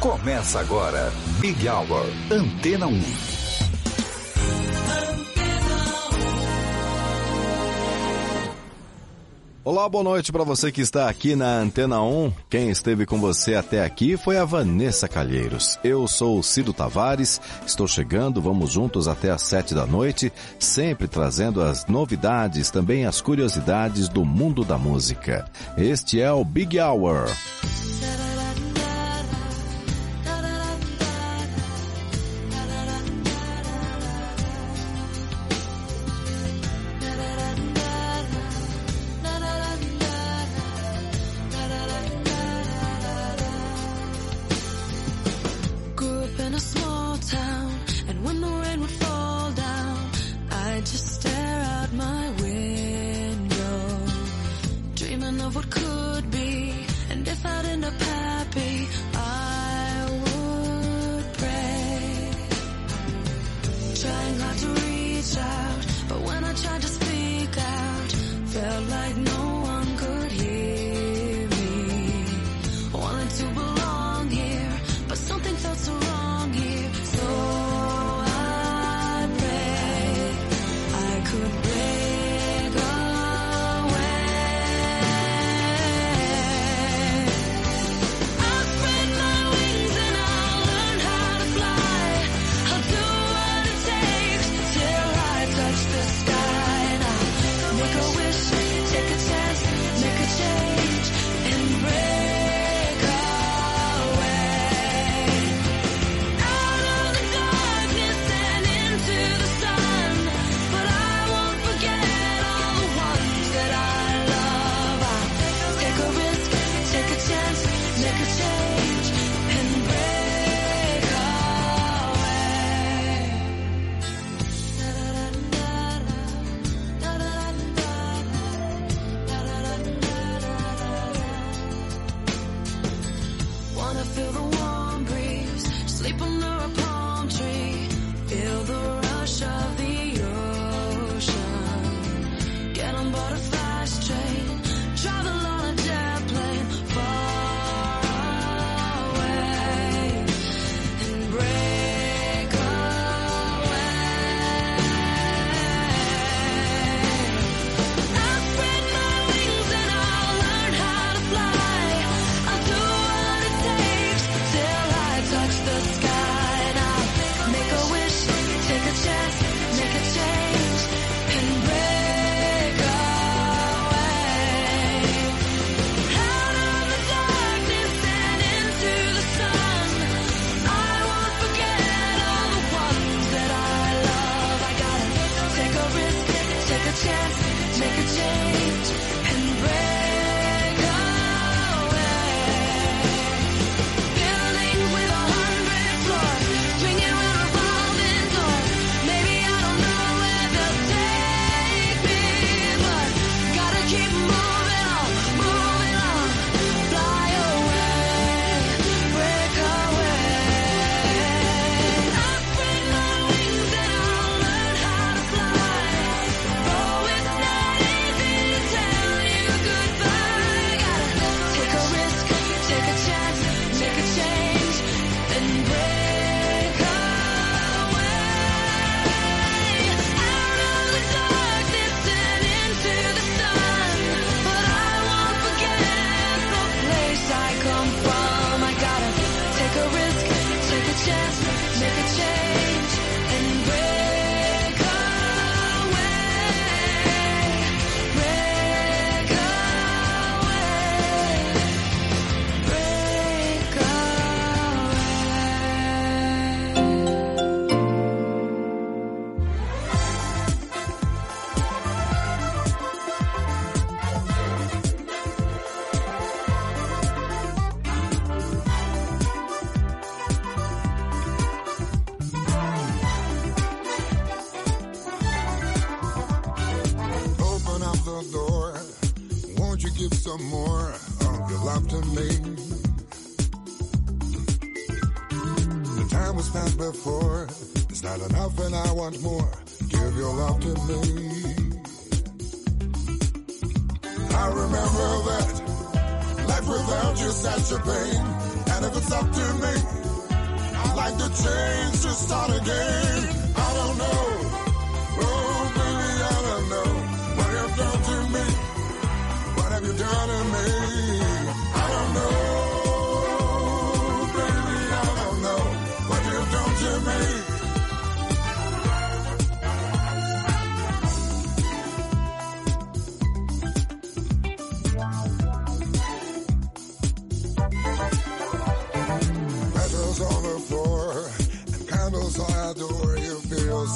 Começa agora, Big Hour, Antena 1. Olá, boa noite para você que está aqui na Antena 1. Quem esteve com você até aqui foi a Vanessa Calheiros. Eu sou o Cido Tavares, estou chegando, vamos juntos até às sete da noite, sempre trazendo as novidades, também as curiosidades do mundo da música. Este é o Big Hour.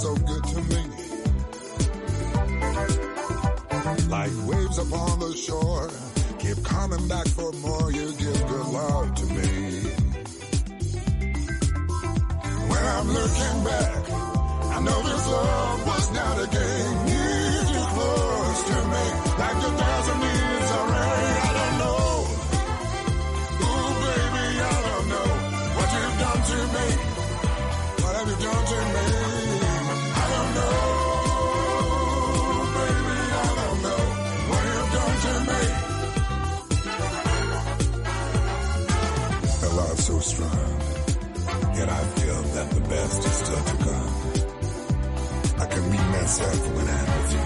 So good to me. Like waves upon the shore, keep coming back for more. You give good love to me. When I'm looking back, I know this love best is still to come. I can be myself when I'm with you.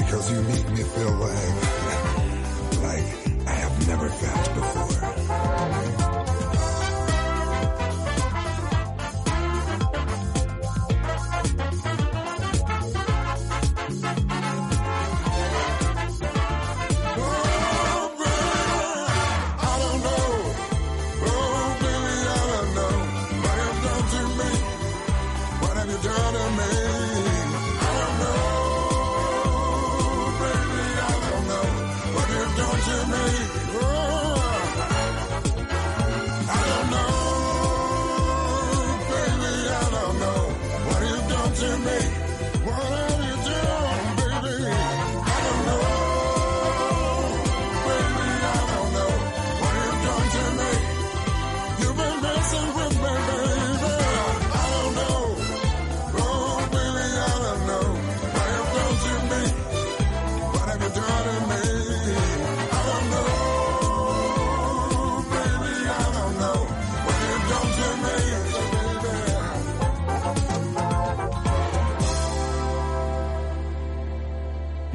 Because you make me feel like, like I have never felt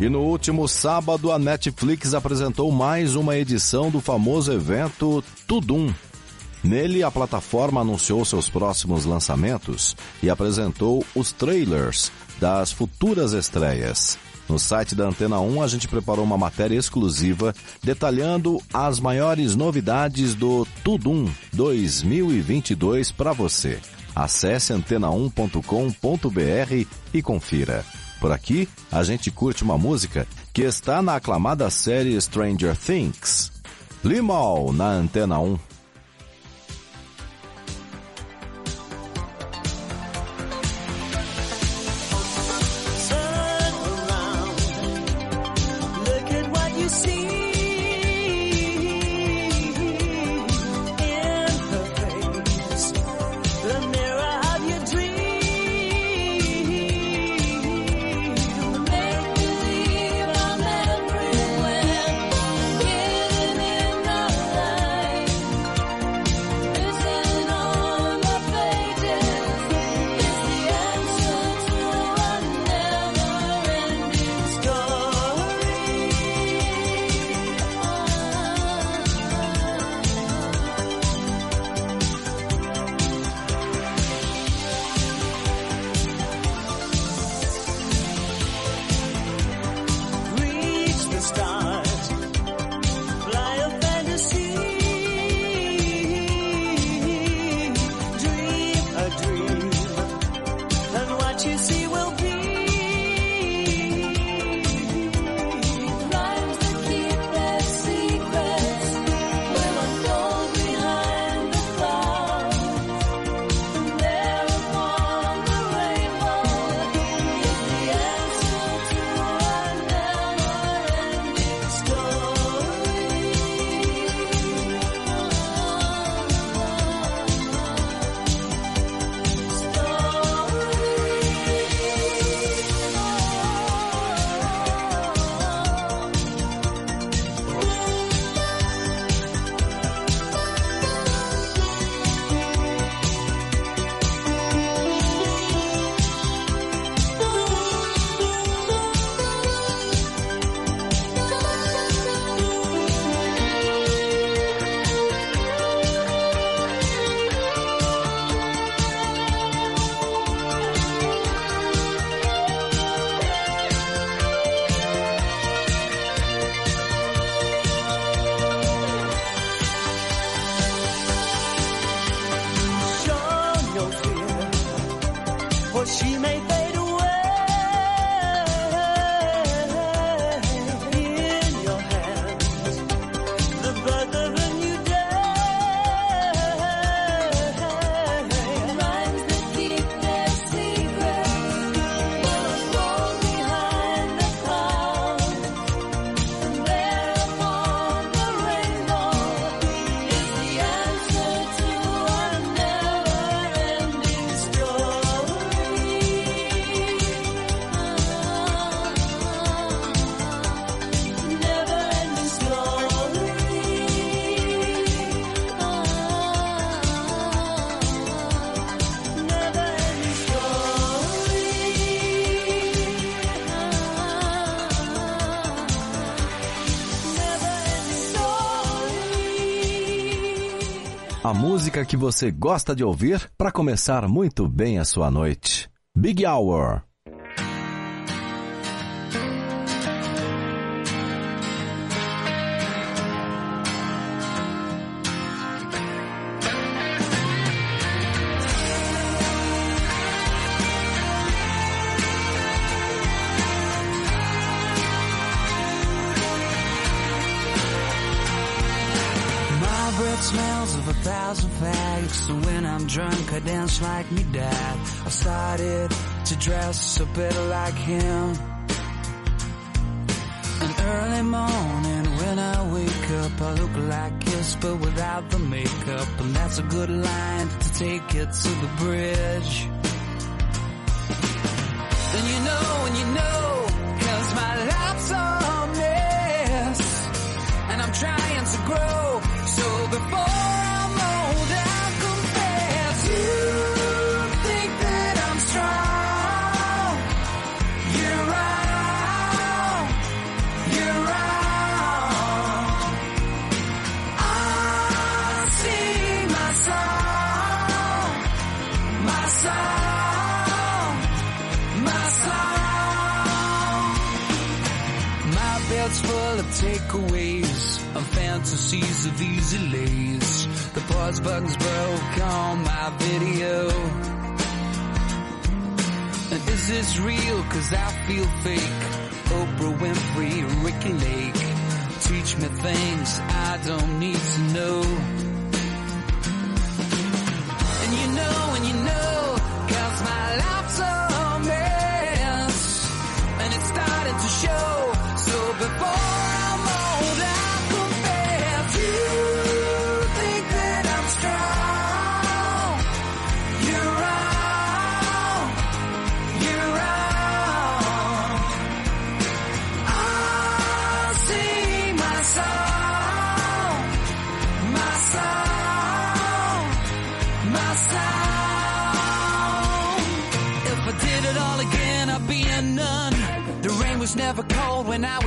E no último sábado, a Netflix apresentou mais uma edição do famoso evento Tudum. Nele, a plataforma anunciou seus próximos lançamentos e apresentou os trailers das futuras estreias. No site da Antena 1, a gente preparou uma matéria exclusiva detalhando as maiores novidades do Tudum 2022 para você. Acesse antena1.com.br e confira. Por aqui, a gente curte uma música que está na aclamada série Stranger Things. Limal na Antena 1. A música que você gosta de ouvir para começar muito bem a sua noite. Big Hour. Drunk, I dance like me dad. I started to dress a bit like him. An early morning when I wake up, I look like kiss, but without the makeup. And that's a good line to take it to the bridge. Fantasies of easy lays. The pause button's broke on my video. And is this real? Cause I feel fake. Oprah Winfrey, Ricky Lake. Teach me things I don't need to know.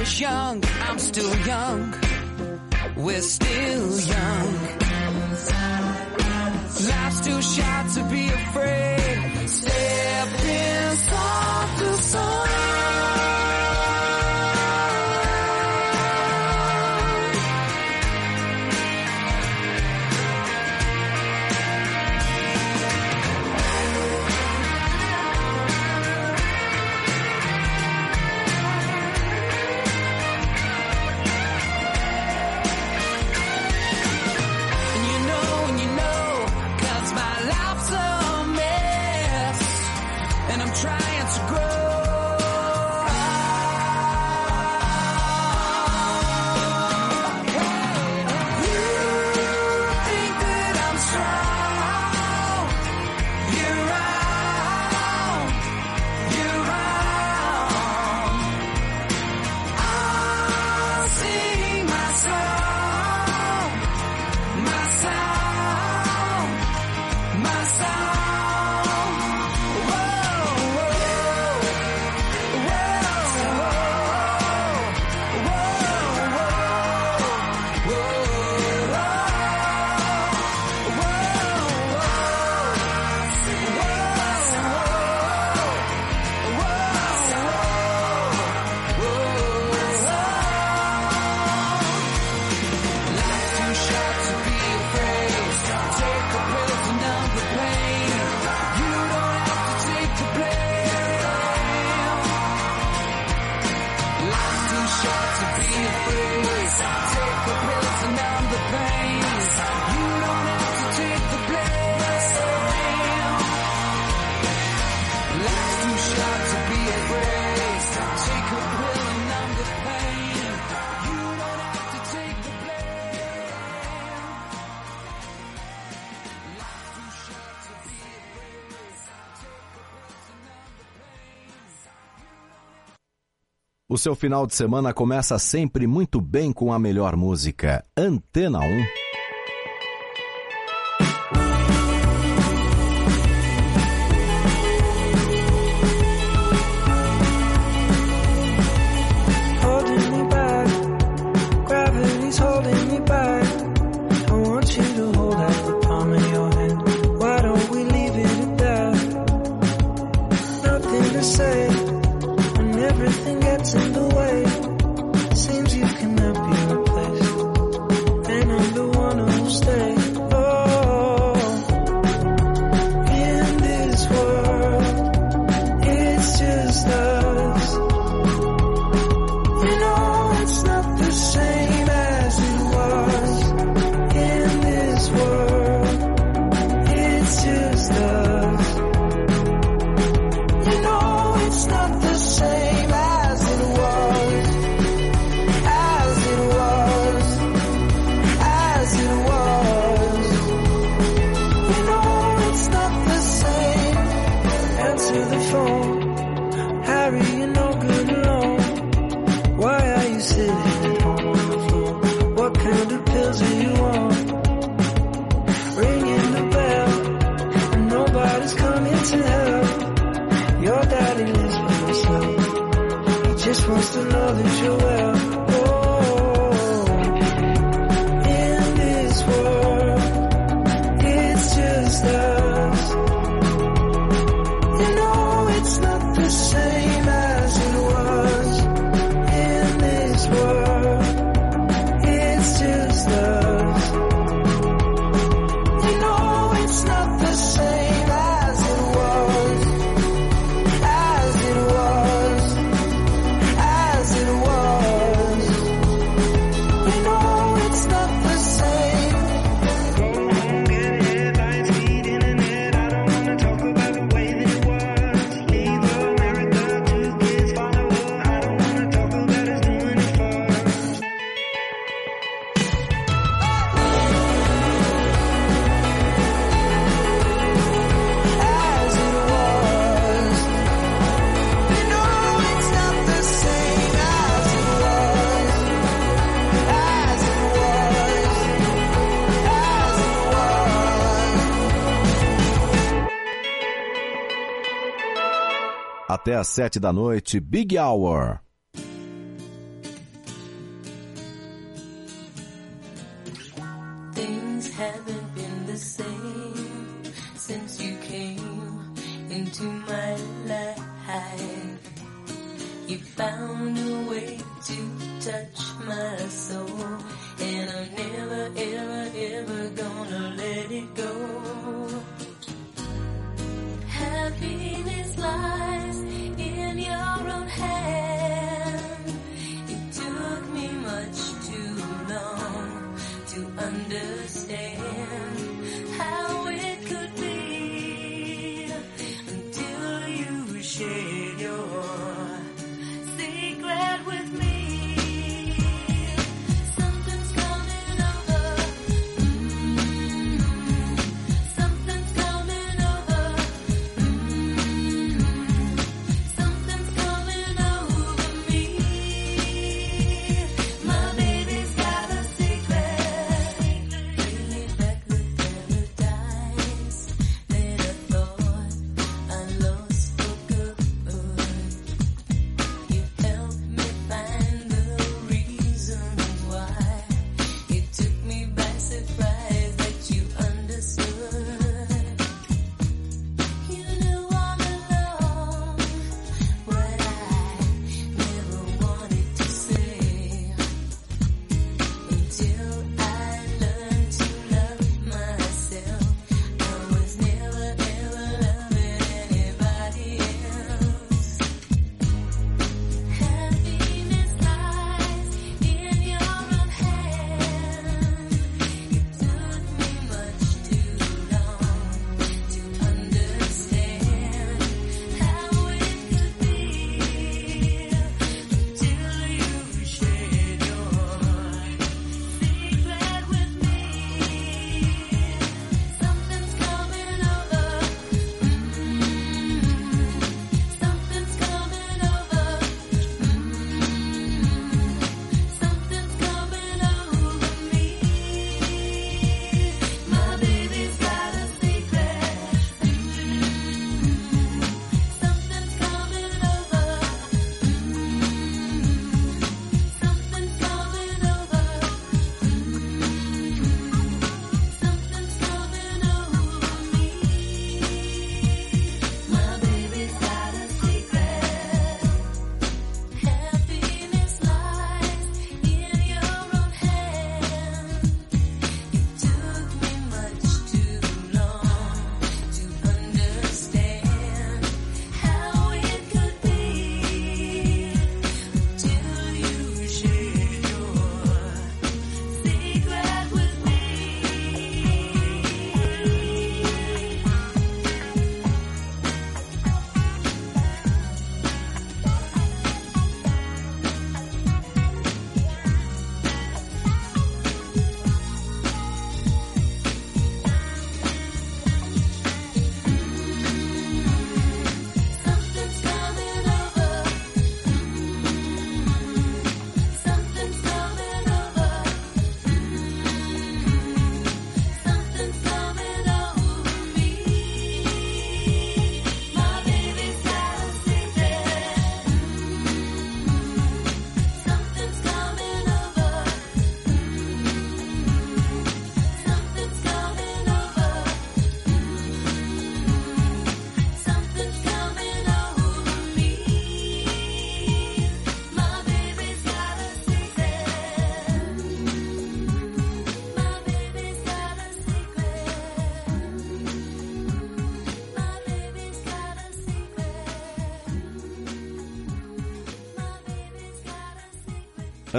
Was young. I'm still young. We're still young. Life's too short to be afraid. O seu final de semana começa sempre muito bem com a melhor música. Antena 1. the. até às sete da noite, Big Hour.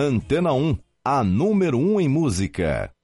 Antena 1, a número 1 em música.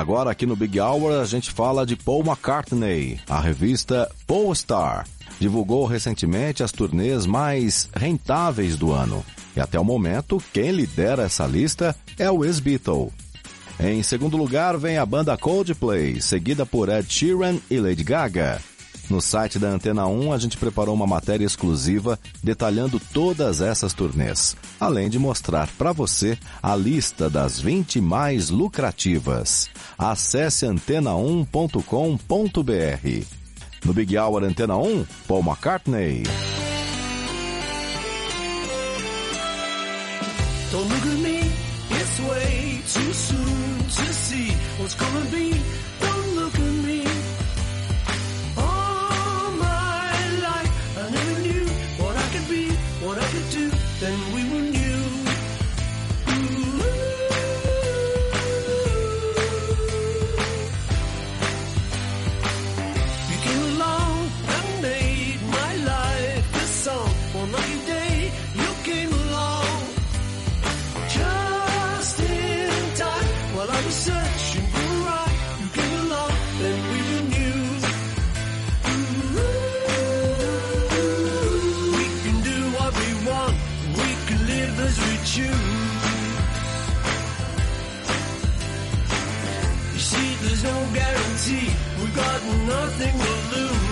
Agora aqui no Big Hour a gente fala de Paul McCartney. A revista Paul Star divulgou recentemente as turnês mais rentáveis do ano. E até o momento, quem lidera essa lista é o ex-Beatle. Em segundo lugar vem a banda Coldplay, seguida por Ed Sheeran e Lady Gaga. No site da Antena 1, a gente preparou uma matéria exclusiva detalhando todas essas turnês, além de mostrar para você a lista das 20 mais lucrativas. Acesse antena1.com.br. No Big Hour Antena 1, Paul McCartney. Don't look at me, it's way too soon to see what's gonna be. got nothing to lose.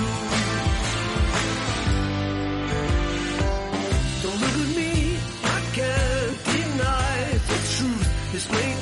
Don't look at me, I can't deny the truth. It's plain.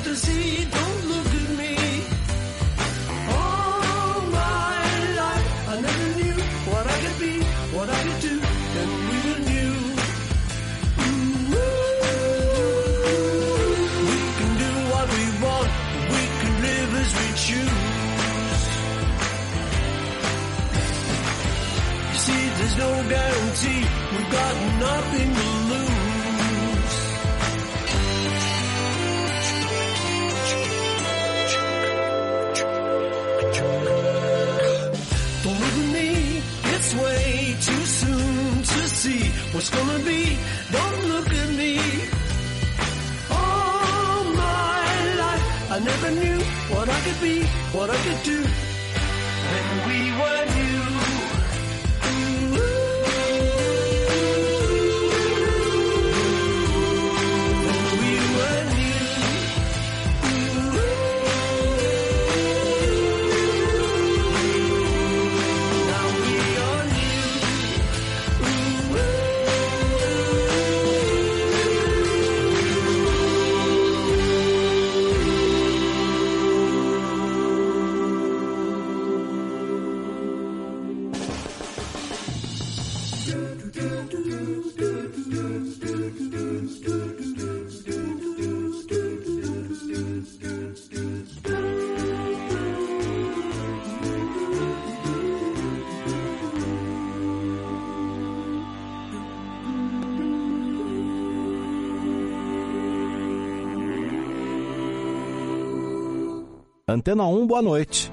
Antena 1, boa noite.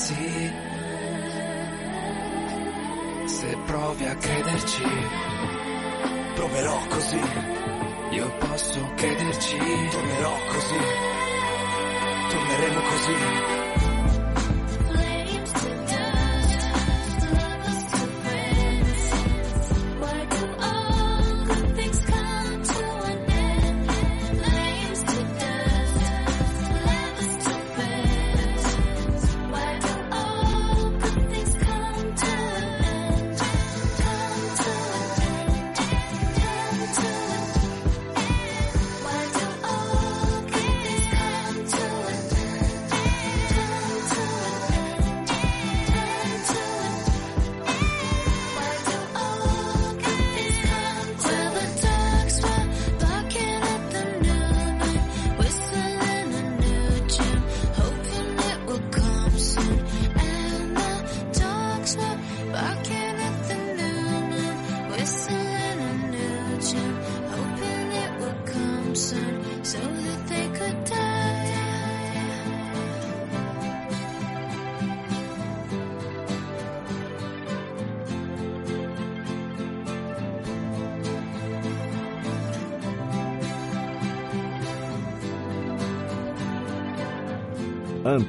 ragazzi. Se provi a crederci, proverò così. Io posso crederci, tornerò così. Torneremo così.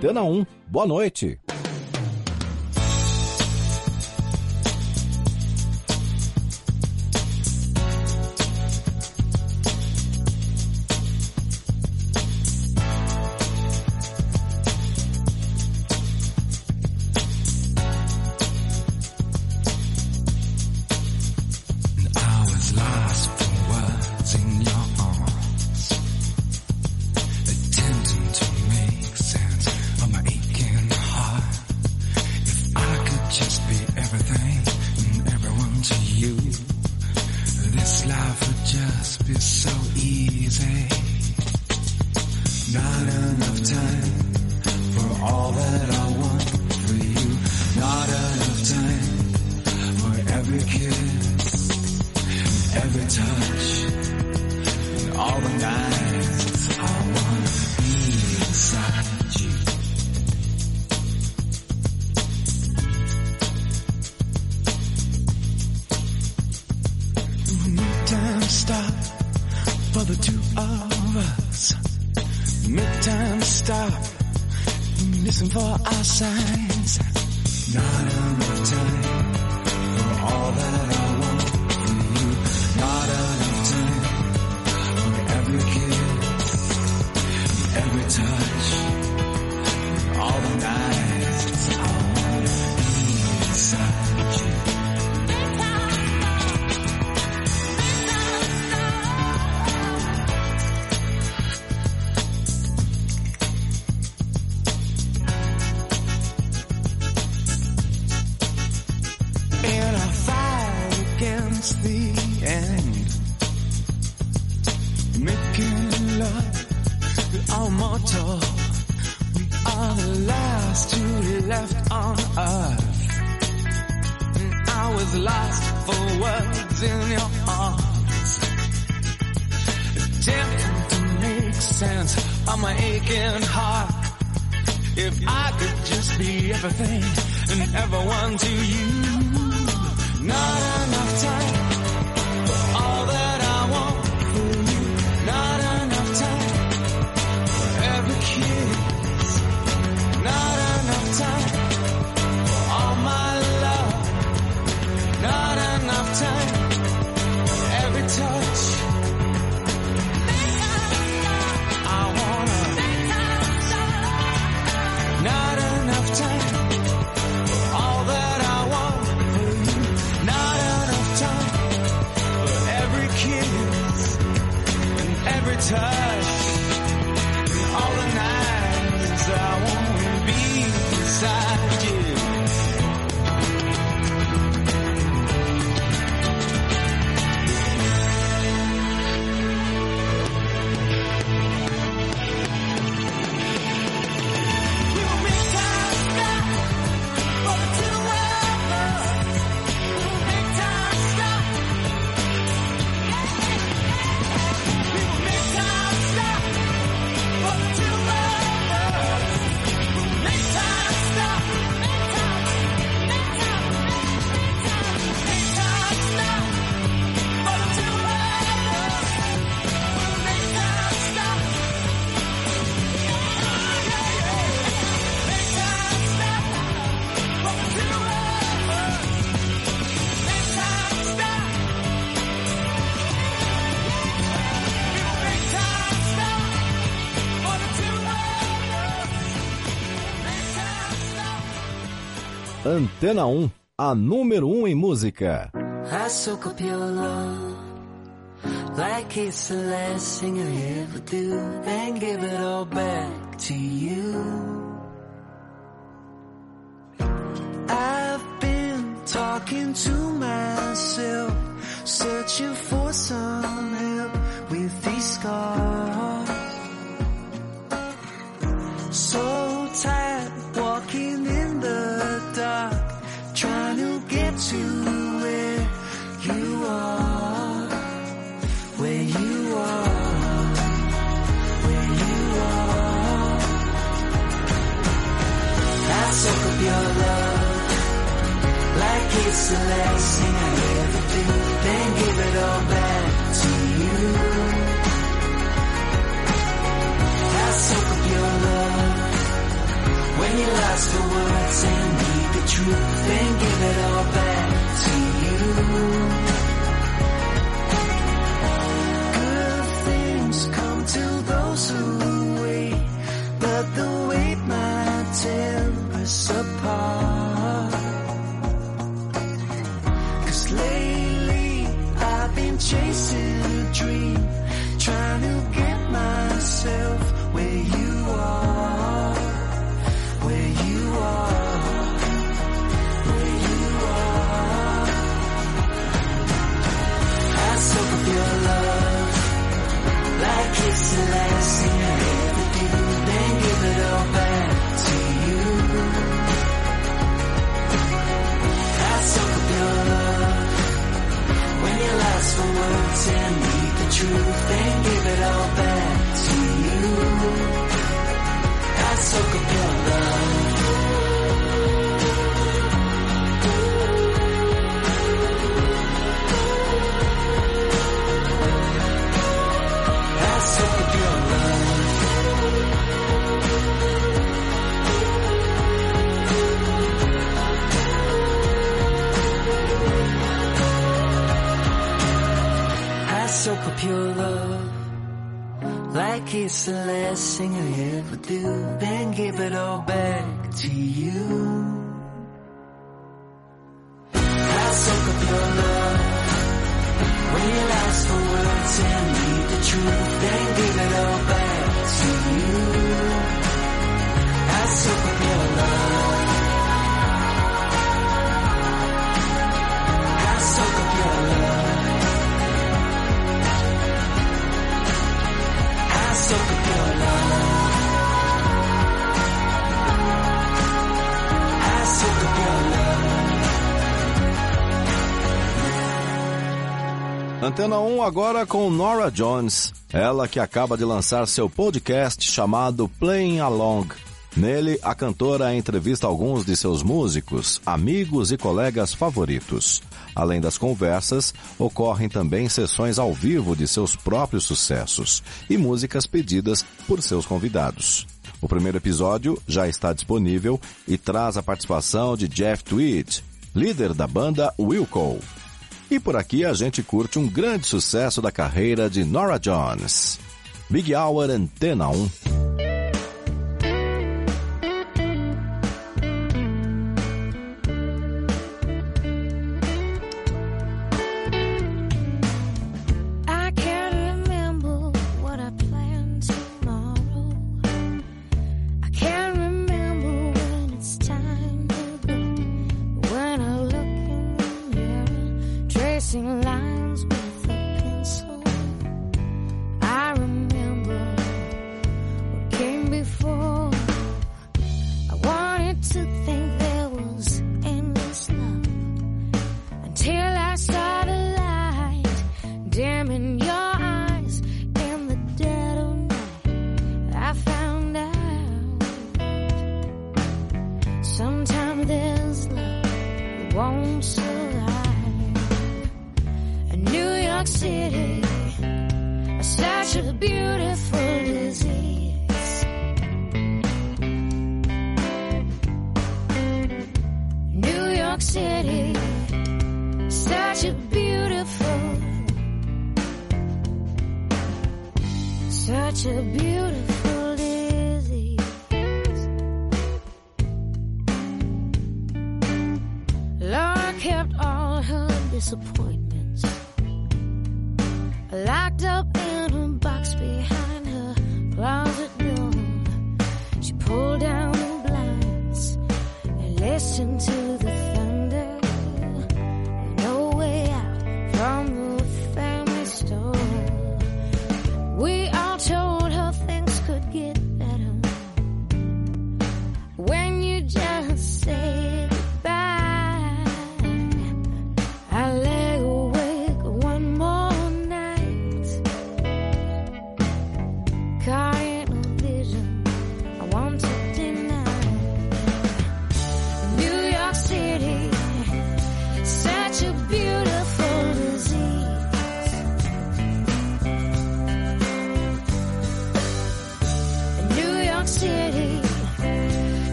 Antena 1. Boa noite. words in your arms. Attempting to make sense of my aching heart. If I could just be everything and everyone to you, not enough time. Antena 1, a número 1 em música. I soak up your love like it's the last thing I ever do, give it all back to you. I've been talking to myself, searching for some help with these scars. So tired the last thing I ever do, then give it all back to you. I soak up your love when you're lost for words and need the truth, then give it all back to you. Good things come to those who myself where you are, where you are, where you are. I soak up your love like it's the last thing I ever do, then give it all back to you. I soak up your love when you're lost for words and need the truth, then give it all back soak up your love. Like it's the last thing I ever do, then give it all back to you. I soak up your love when you're lost for words and need the truth, then give it all back to you. Antena 1 agora com Nora Jones, ela que acaba de lançar seu podcast chamado Playing Along. Nele, a cantora entrevista alguns de seus músicos, amigos e colegas favoritos. Além das conversas, ocorrem também sessões ao vivo de seus próprios sucessos e músicas pedidas por seus convidados. O primeiro episódio já está disponível e traz a participação de Jeff Tweed, líder da banda Wilco. E por aqui a gente curte um grande sucesso da carreira de Nora Jones. Big Hour Antena 1. 生气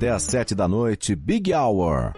Até às sete da noite, Big Hour.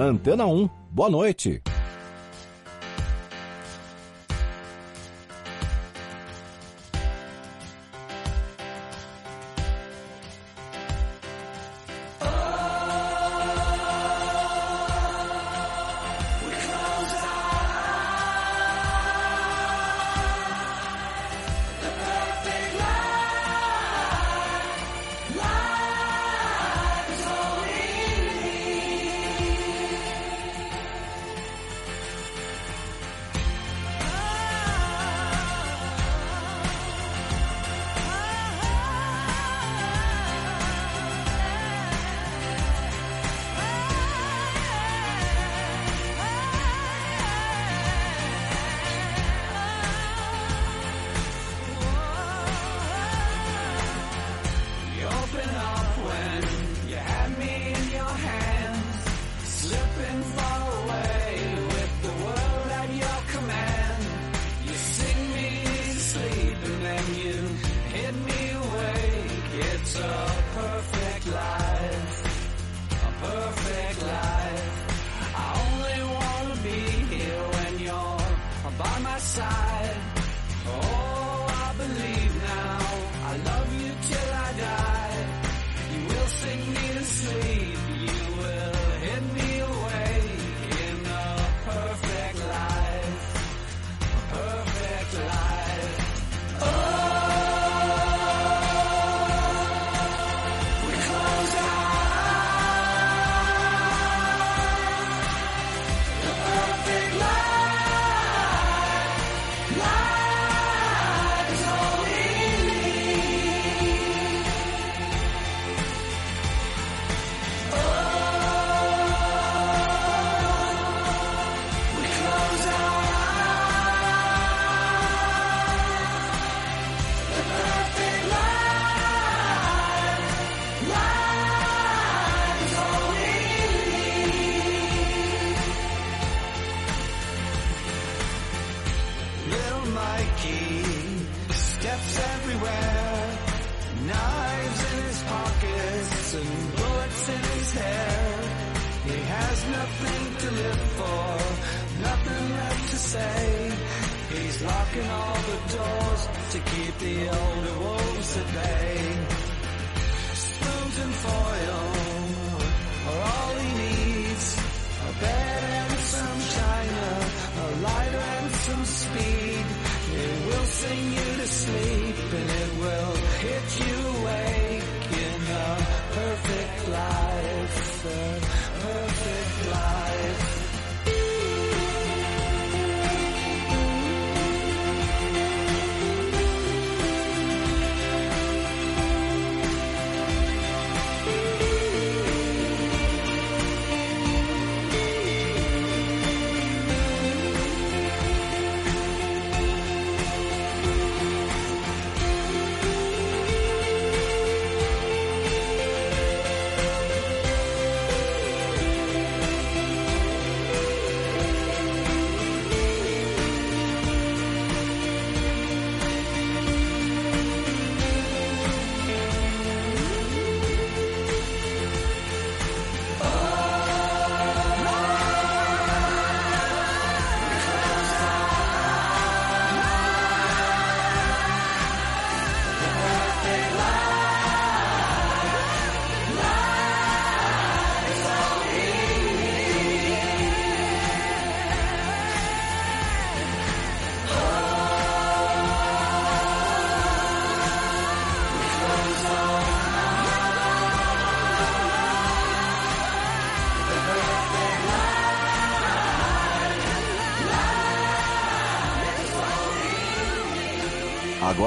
Antena 1, boa noite.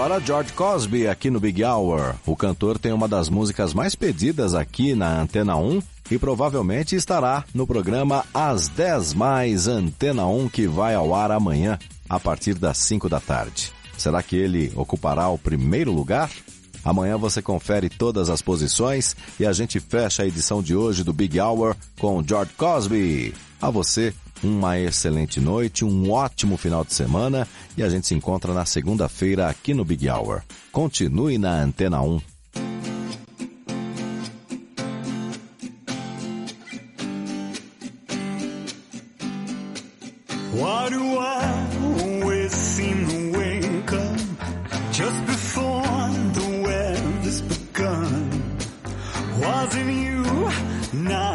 Agora George Cosby aqui no Big Hour. O cantor tem uma das músicas mais pedidas aqui na Antena 1 e provavelmente estará no programa Às 10 Mais Antena 1 que vai ao ar amanhã a partir das 5 da tarde. Será que ele ocupará o primeiro lugar? Amanhã você confere todas as posições e a gente fecha a edição de hoje do Big Hour com George Cosby. A você, uma excelente noite, um ótimo final de semana e a gente se encontra na segunda-feira aqui no Big Hour. Continue na Antena 1. Do I always seem to wake up just before the begun? Wasn't you not?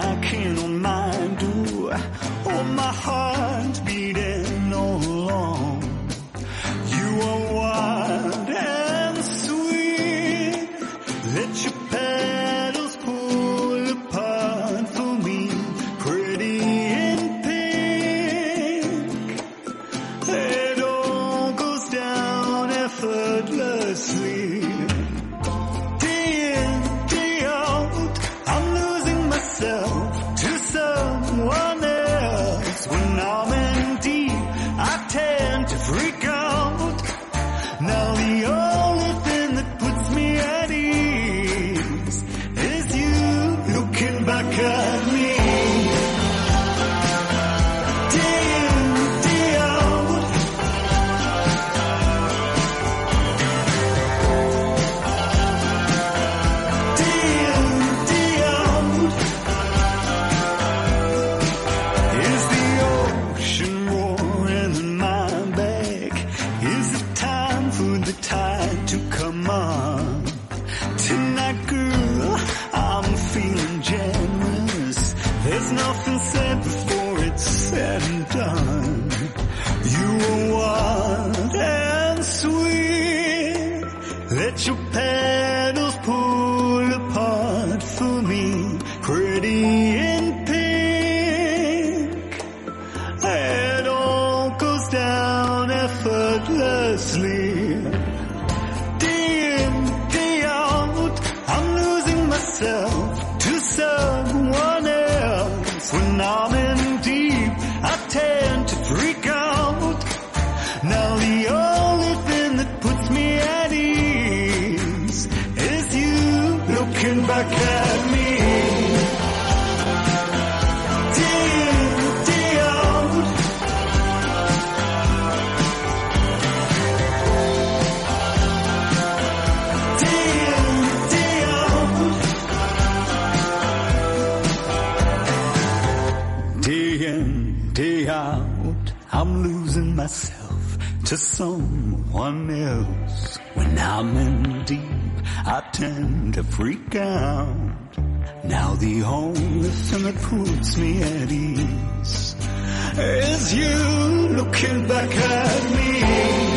sleep. else. When I'm in deep, I tend to freak out. Now the only thing that puts me at ease is you looking back at me.